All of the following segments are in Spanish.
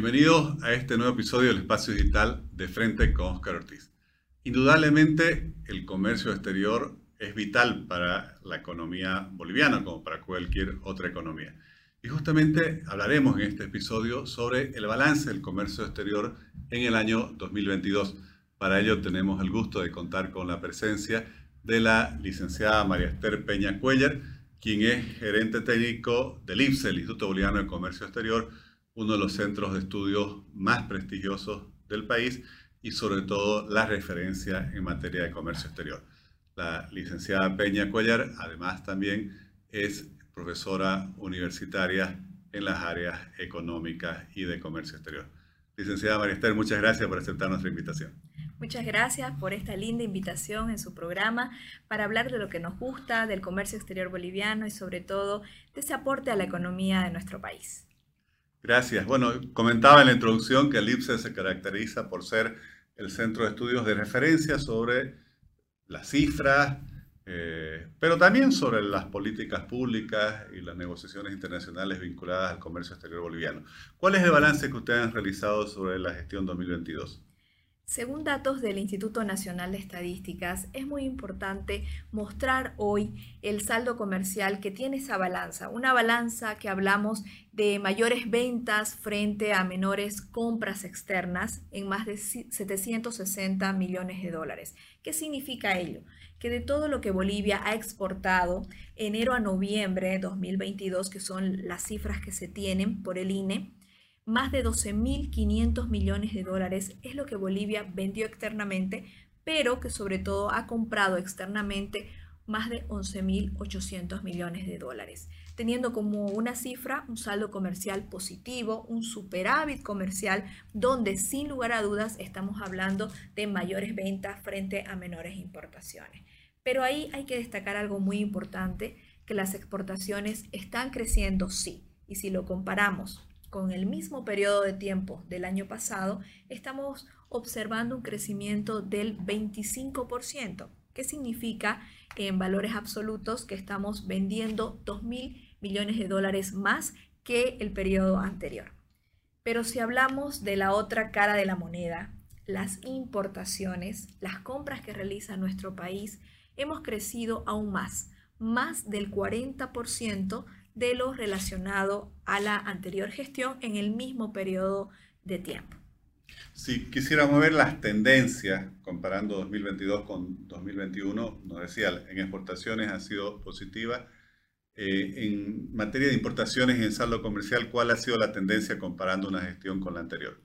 Bienvenidos a este nuevo episodio del Espacio Digital de Frente con Oscar Ortiz. Indudablemente el comercio exterior es vital para la economía boliviana como para cualquier otra economía. Y justamente hablaremos en este episodio sobre el balance del comercio exterior en el año 2022. Para ello tenemos el gusto de contar con la presencia de la licenciada María Esther Peña Cuellar, quien es gerente técnico del IPSE, el Instituto Boliviano de Comercio Exterior, uno de los centros de estudios más prestigiosos del país y sobre todo la referencia en materia de comercio exterior. La licenciada Peña Cuellar además también es profesora universitaria en las áreas económicas y de comercio exterior. Licenciada María Esther, muchas gracias por aceptar nuestra invitación. Muchas gracias por esta linda invitación en su programa para hablar de lo que nos gusta, del comercio exterior boliviano y sobre todo de ese aporte a la economía de nuestro país. Gracias. Bueno, comentaba en la introducción que el IPSE se caracteriza por ser el centro de estudios de referencia sobre las cifras, eh, pero también sobre las políticas públicas y las negociaciones internacionales vinculadas al comercio exterior boliviano. ¿Cuál es el balance que ustedes han realizado sobre la gestión 2022? Según datos del Instituto Nacional de Estadísticas, es muy importante mostrar hoy el saldo comercial que tiene esa balanza, una balanza que hablamos de mayores ventas frente a menores compras externas en más de 760 millones de dólares. ¿Qué significa ello? Que de todo lo que Bolivia ha exportado enero a noviembre de 2022, que son las cifras que se tienen por el INE, más de 12.500 millones de dólares es lo que Bolivia vendió externamente, pero que sobre todo ha comprado externamente más de 11.800 millones de dólares, teniendo como una cifra un saldo comercial positivo, un superávit comercial, donde sin lugar a dudas estamos hablando de mayores ventas frente a menores importaciones. Pero ahí hay que destacar algo muy importante, que las exportaciones están creciendo, sí, y si lo comparamos con el mismo periodo de tiempo del año pasado, estamos observando un crecimiento del 25%, que significa en valores absolutos que estamos vendiendo 2 mil millones de dólares más que el periodo anterior. Pero si hablamos de la otra cara de la moneda, las importaciones, las compras que realiza nuestro país, hemos crecido aún más, más del 40% de lo relacionado a la anterior gestión en el mismo periodo de tiempo. Si quisiéramos ver las tendencias comparando 2022 con 2021, nos decía, en exportaciones ha sido positiva. Eh, en materia de importaciones y en saldo comercial, ¿cuál ha sido la tendencia comparando una gestión con la anterior?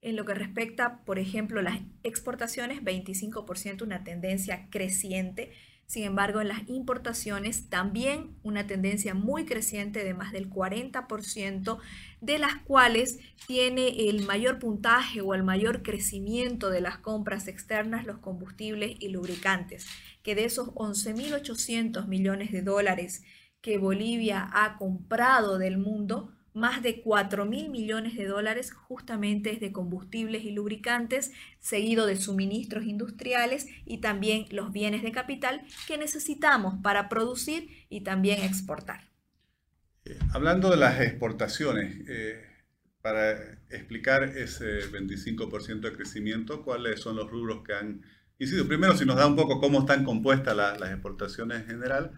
En lo que respecta, por ejemplo, las exportaciones, 25%, una tendencia creciente sin embargo, en las importaciones también una tendencia muy creciente de más del 40%, de las cuales tiene el mayor puntaje o el mayor crecimiento de las compras externas los combustibles y lubricantes, que de esos 11.800 millones de dólares que Bolivia ha comprado del mundo, más de 4 mil millones de dólares justamente de combustibles y lubricantes, seguido de suministros industriales y también los bienes de capital que necesitamos para producir y también exportar. Eh, hablando de las exportaciones, eh, para explicar ese 25% de crecimiento, ¿cuáles son los rubros que han incidido? Primero, si nos da un poco cómo están compuestas las exportaciones en general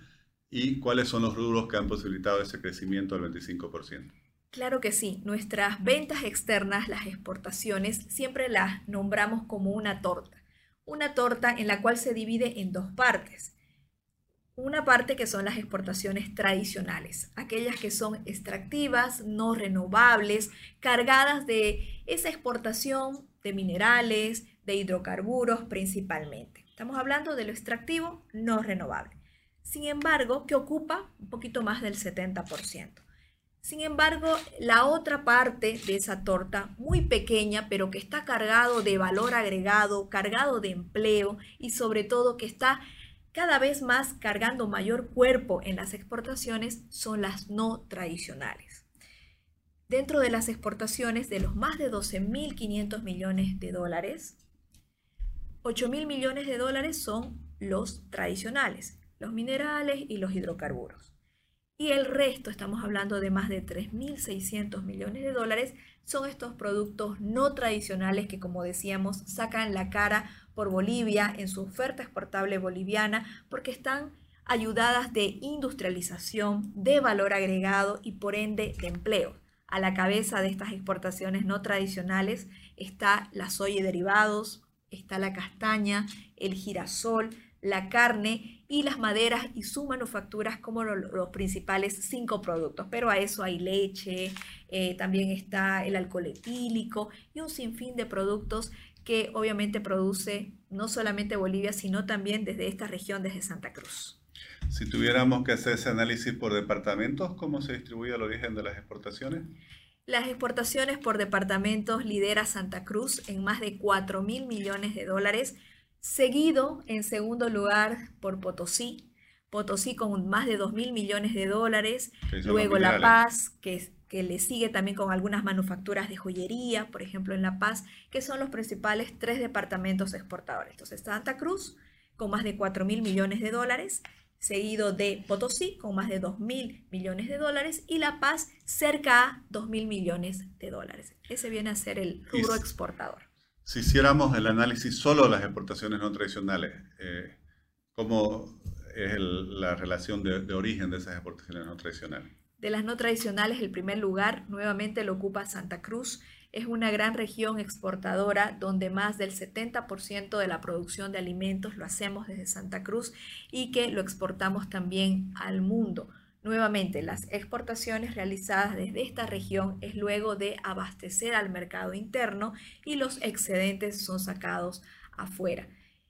y cuáles son los rubros que han posibilitado ese crecimiento del 25%. Claro que sí, nuestras ventas externas, las exportaciones, siempre las nombramos como una torta. Una torta en la cual se divide en dos partes. Una parte que son las exportaciones tradicionales, aquellas que son extractivas, no renovables, cargadas de esa exportación de minerales, de hidrocarburos principalmente. Estamos hablando de lo extractivo no renovable. Sin embargo, que ocupa un poquito más del 70%. Sin embargo, la otra parte de esa torta, muy pequeña, pero que está cargado de valor agregado, cargado de empleo y sobre todo que está cada vez más cargando mayor cuerpo en las exportaciones, son las no tradicionales. Dentro de las exportaciones de los más de 12.500 millones de dólares, 8.000 millones de dólares son los tradicionales, los minerales y los hidrocarburos. Y el resto, estamos hablando de más de 3.600 millones de dólares, son estos productos no tradicionales que, como decíamos, sacan la cara por Bolivia en su oferta exportable boliviana porque están ayudadas de industrialización, de valor agregado y por ende de empleo. A la cabeza de estas exportaciones no tradicionales está la soya y derivados, está la castaña, el girasol, la carne y las maderas y sus manufacturas como los principales cinco productos. Pero a eso hay leche, eh, también está el alcohol etílico y un sinfín de productos que obviamente produce no solamente Bolivia, sino también desde esta región, desde Santa Cruz. Si tuviéramos que hacer ese análisis por departamentos, ¿cómo se distribuye el origen de las exportaciones? Las exportaciones por departamentos lidera Santa Cruz en más de 4 mil millones de dólares, seguido en segundo lugar por Potosí, Potosí con más de 2 mil millones de dólares, luego La Paz, que, que le sigue también con algunas manufacturas de joyería, por ejemplo en La Paz, que son los principales tres departamentos exportadores. Entonces Santa Cruz con más de 4 mil millones de dólares, seguido de Potosí con más de 2 mil millones de dólares y La Paz cerca a 2 mil millones de dólares. Ese viene a ser el rubro exportador. Si hiciéramos el análisis solo de las exportaciones no tradicionales, eh, ¿cómo es la relación de, de origen de esas exportaciones no tradicionales? De las no tradicionales, el primer lugar nuevamente lo ocupa Santa Cruz, es una gran región exportadora donde más del 70% de la producción de alimentos lo hacemos desde Santa Cruz y que lo exportamos también al mundo. Nuevamente, las exportaciones realizadas desde esta región es luego de abastecer al mercado interno y los excedentes son sacados afuera.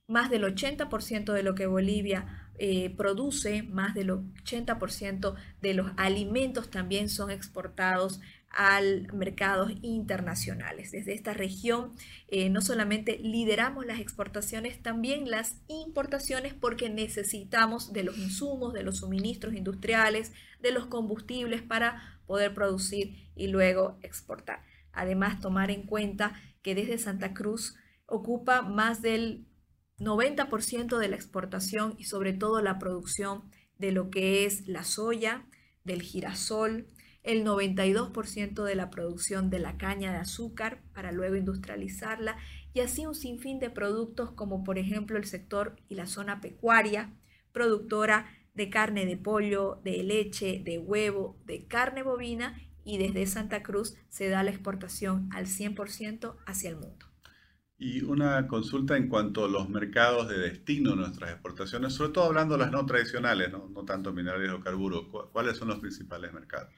Más del 80% de lo que Bolivia eh, produce, más del 80% de los alimentos también son exportados al mercados internacionales. Desde esta región eh, no solamente lideramos las exportaciones, también las importaciones porque necesitamos de los insumos, de los suministros industriales, de los combustibles para poder producir y luego exportar. Además, tomar en cuenta que desde Santa Cruz ocupa más del 90% de la exportación y sobre todo la producción de lo que es la soya, del girasol, el 92% de la producción de la caña de azúcar para luego industrializarla y así un sinfín de productos como por ejemplo el sector y la zona pecuaria, productora de carne de pollo, de leche, de huevo, de carne bovina y desde Santa Cruz se da la exportación al 100% hacia el mundo. Y una consulta en cuanto a los mercados de destino de nuestras exportaciones, sobre todo hablando de las no tradicionales, no, no tanto minerales o carburos, ¿cuáles son los principales mercados?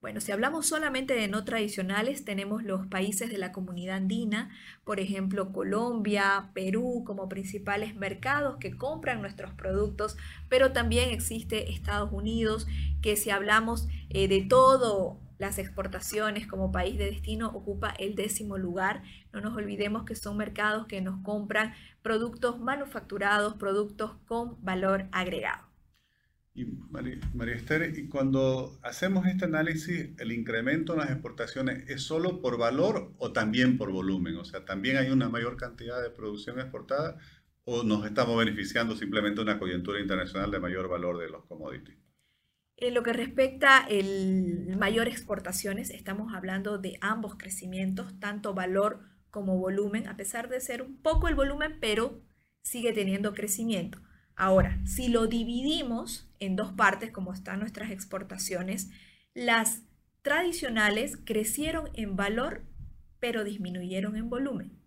Bueno, si hablamos solamente de no tradicionales, tenemos los países de la comunidad andina, por ejemplo Colombia, Perú como principales mercados que compran nuestros productos, pero también existe Estados Unidos, que si hablamos eh, de todo las exportaciones como país de destino ocupa el décimo lugar. No nos olvidemos que son mercados que nos compran productos manufacturados, productos con valor agregado. Y María, Esther, y cuando hacemos este análisis, ¿el incremento en las exportaciones es solo por valor o también por volumen? O sea, ¿también hay una mayor cantidad de producción exportada o nos estamos beneficiando simplemente de una coyuntura internacional de mayor valor de los commodities? En lo que respecta el mayor exportaciones, estamos hablando de ambos crecimientos, tanto valor como volumen, a pesar de ser un poco el volumen, pero sigue teniendo crecimiento. Ahora, si lo dividimos en dos partes, como están nuestras exportaciones, las tradicionales crecieron en valor, pero disminuyeron en volumen.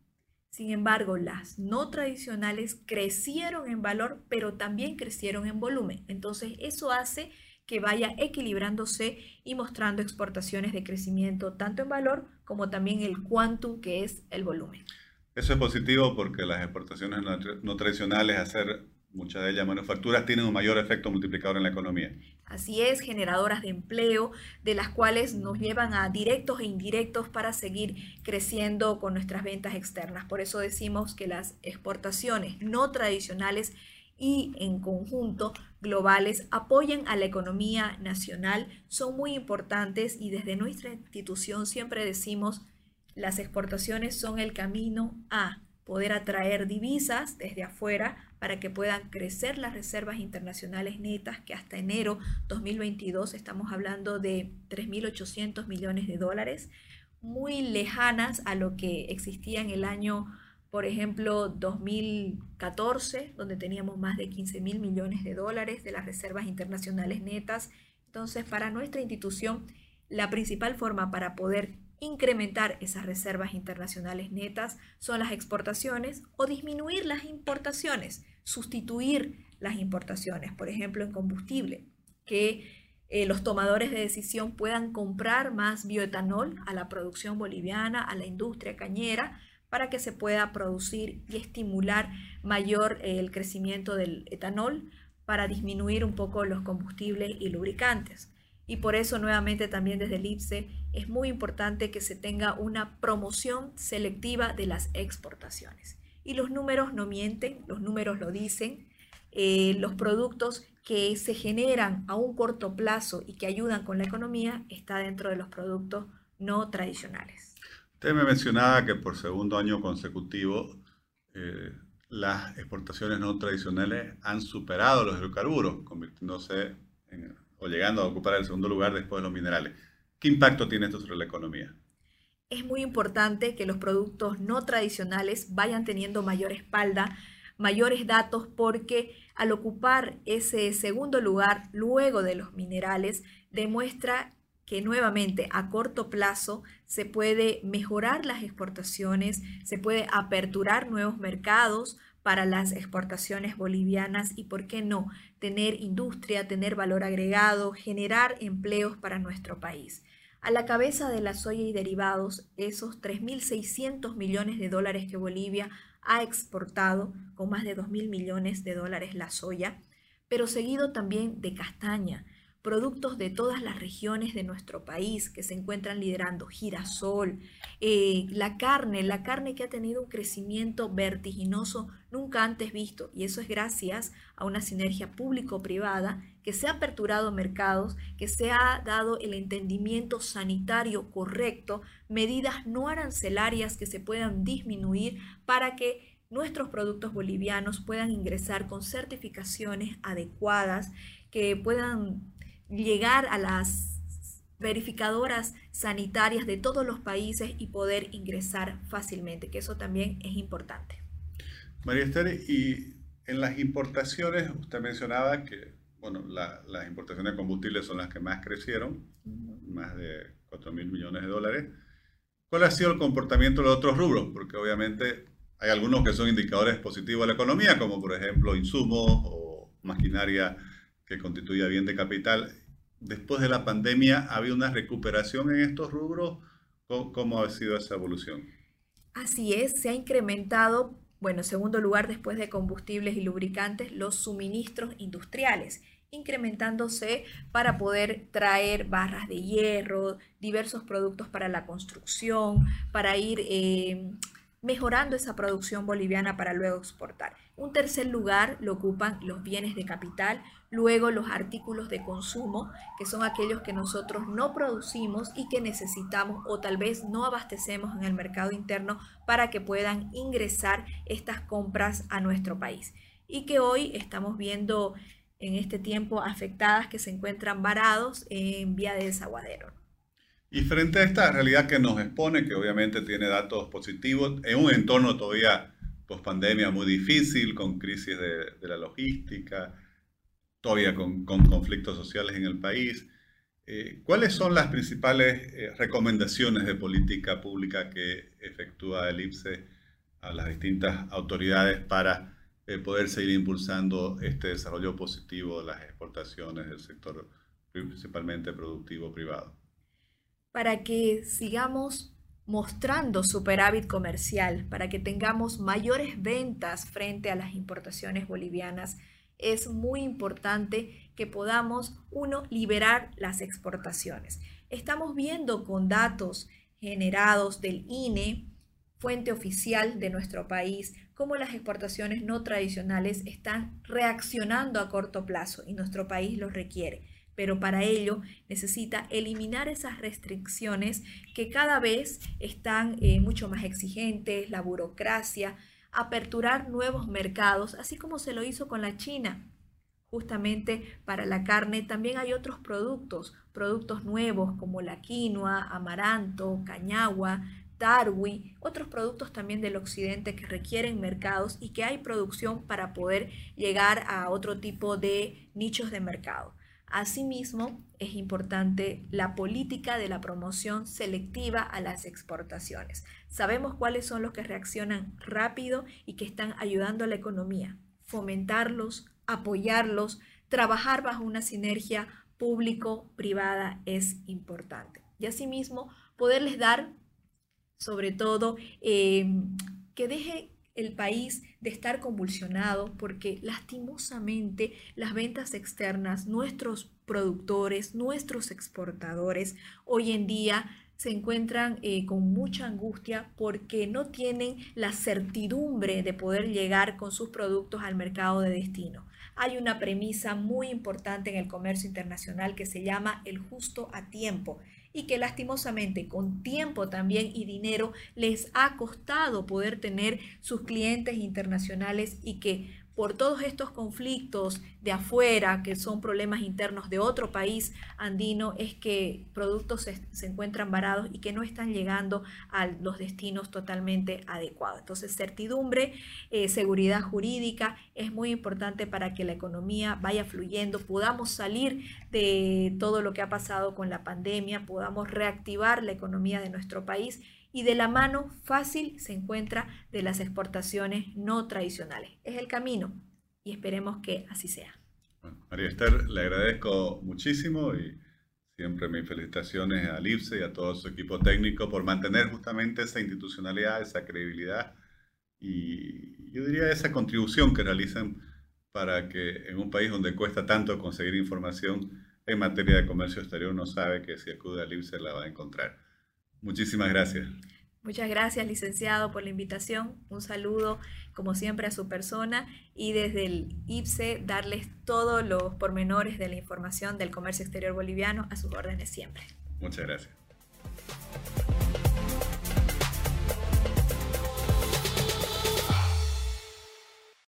Sin embargo, las no tradicionales crecieron en valor, pero también crecieron en volumen. Entonces, eso hace que vaya equilibrándose y mostrando exportaciones de crecimiento tanto en valor como también el quantum, que es el volumen. Eso es positivo porque las exportaciones no tradicionales, hacer muchas de ellas manufacturas, tienen un mayor efecto multiplicador en la economía. Así es, generadoras de empleo, de las cuales nos llevan a directos e indirectos para seguir creciendo con nuestras ventas externas. Por eso decimos que las exportaciones no tradicionales y en conjunto globales apoyan a la economía nacional, son muy importantes y desde nuestra institución siempre decimos las exportaciones son el camino a poder atraer divisas desde afuera para que puedan crecer las reservas internacionales netas, que hasta enero 2022 estamos hablando de 3.800 millones de dólares, muy lejanas a lo que existía en el año, por ejemplo, 2014, donde teníamos más de 15 mil millones de dólares de las reservas internacionales netas. Entonces, para nuestra institución, la principal forma para poder incrementar esas reservas internacionales netas son las exportaciones o disminuir las importaciones, sustituir las importaciones, por ejemplo, en combustible, que eh, los tomadores de decisión puedan comprar más bioetanol a la producción boliviana, a la industria cañera, para que se pueda producir y estimular mayor eh, el crecimiento del etanol para disminuir un poco los combustibles y lubricantes. Y por eso nuevamente también desde el IPSE es muy importante que se tenga una promoción selectiva de las exportaciones. Y los números no mienten, los números lo dicen. Eh, los productos que se generan a un corto plazo y que ayudan con la economía está dentro de los productos no tradicionales. Usted me mencionaba que por segundo año consecutivo eh, las exportaciones no tradicionales han superado los hidrocarburos, convirtiéndose o llegando a ocupar el segundo lugar después de los minerales. ¿Qué impacto tiene esto sobre la economía? Es muy importante que los productos no tradicionales vayan teniendo mayor espalda mayores datos porque al ocupar ese segundo lugar luego de los minerales demuestra que nuevamente a corto plazo se puede mejorar las exportaciones, se puede aperturar nuevos mercados para las exportaciones bolivianas y, ¿por qué no?, tener industria, tener valor agregado, generar empleos para nuestro país. A la cabeza de la soya y derivados, esos 3.600 millones de dólares que Bolivia ha exportado con más de 2 mil millones de dólares la soya, pero seguido también de castaña, productos de todas las regiones de nuestro país que se encuentran liderando, girasol, eh, la carne, la carne que ha tenido un crecimiento vertiginoso nunca antes visto, y eso es gracias a una sinergia público-privada que se ha aperturado mercados, que se ha dado el entendimiento sanitario correcto, medidas no arancelarias que se puedan disminuir para que nuestros productos bolivianos puedan ingresar con certificaciones adecuadas, que puedan llegar a las verificadoras sanitarias de todos los países y poder ingresar fácilmente, que eso también es importante. María Esther, y en las importaciones, usted mencionaba que bueno, las importaciones de combustibles son las que más crecieron, más de 4 mil millones de dólares. ¿Cuál ha sido el comportamiento de los otros rubros? Porque obviamente hay algunos que son indicadores positivos de la economía, como por ejemplo insumos o maquinaria que constituye bien de capital después de la pandemia, ¿ha habido una recuperación en estos rubros? ¿Cómo, ha sido esa evolución? Así es, se ha incrementado, bueno, en segundo lugar, después de combustibles y lubricantes, los suministros industriales, incrementándose para poder traer barras de hierro, diversos productos para la construcción, para ir... Eh, mejorando esa producción boliviana para luego exportar. Un tercer lugar lo ocupan los bienes de capital, luego los artículos de consumo, que son aquellos que nosotros no producimos y que necesitamos o tal vez no abastecemos en el mercado interno para que puedan ingresar estas compras a nuestro país. Y que hoy estamos viendo en este tiempo afectadas que se encuentran varados en vía de desaguadero. Y frente a esta realidad que nos expone, que obviamente tiene datos positivos, en un entorno todavía post pandemia muy difícil, con crisis de, la logística, todavía con, conflictos sociales en el país, eh, ¿cuáles son las principales eh, recomendaciones de política pública que efectúa el IPSE a las distintas autoridades para eh, poder seguir impulsando este desarrollo positivo de las exportaciones del sector principalmente productivo privado? para que sigamos mostrando superávit comercial, para que tengamos mayores ventas frente a las importaciones bolivianas, es muy importante que podamos, uno, liberar las exportaciones. Estamos viendo con datos generados del INE, fuente oficial de nuestro país, cómo las exportaciones no tradicionales están reaccionando a corto plazo y nuestro país los requiere pero para ello necesita eliminar esas restricciones que cada vez están eh, mucho más exigentes, la burocracia, aperturar nuevos mercados, así como se lo hizo con la China. Justamente para la carne también hay otros productos, productos nuevos como la quinoa, amaranto, cañagua, tarwi, otros productos también del occidente que requieren mercados y que hay producción para poder llegar a otro tipo de nichos de mercado. Asimismo, es importante la política de la promoción selectiva a las exportaciones. Sabemos cuáles son los que reaccionan rápido y que están ayudando a la economía. Fomentarlos, apoyarlos, trabajar bajo una sinergia público-privada es importante. Y asimismo, poderles dar, sobre todo, eh, que deje el país de estar convulsionado porque lastimosamente las ventas externas, nuestros productores, nuestros exportadores hoy en día se encuentran eh, con mucha angustia porque no tienen la certidumbre de poder llegar con sus productos al mercado de destino. Hay una premisa muy importante en el comercio internacional que se llama el justo a tiempo y que lastimosamente con tiempo también y dinero les ha costado poder tener sus clientes internacionales y que por todos estos conflictos de afuera, que son problemas internos de otro país andino, es que productos se, encuentran varados y que no están llegando a los destinos totalmente adecuados. Entonces, certidumbre, eh, seguridad jurídica es muy importante para que la economía vaya fluyendo, podamos salir de todo lo que ha pasado con la pandemia, podamos reactivar la economía de nuestro país y de la mano fácil se encuentra de las exportaciones no tradicionales. Es el camino y esperemos que así sea. María Esther, le agradezco muchísimo y siempre mis felicitaciones al IPSE y a todo su equipo técnico por mantener justamente esa institucionalidad, esa credibilidad y yo diría esa contribución que realizan para que en un país donde cuesta tanto conseguir información en materia de comercio exterior uno sabe que si acude al IPSE la va a encontrar. Muchísimas gracias. Muchas gracias, licenciado, por la invitación. Un saludo, como siempre, a su persona y desde el IPSE darles todos los pormenores de la información del comercio exterior boliviano a sus órdenes siempre. Muchas gracias.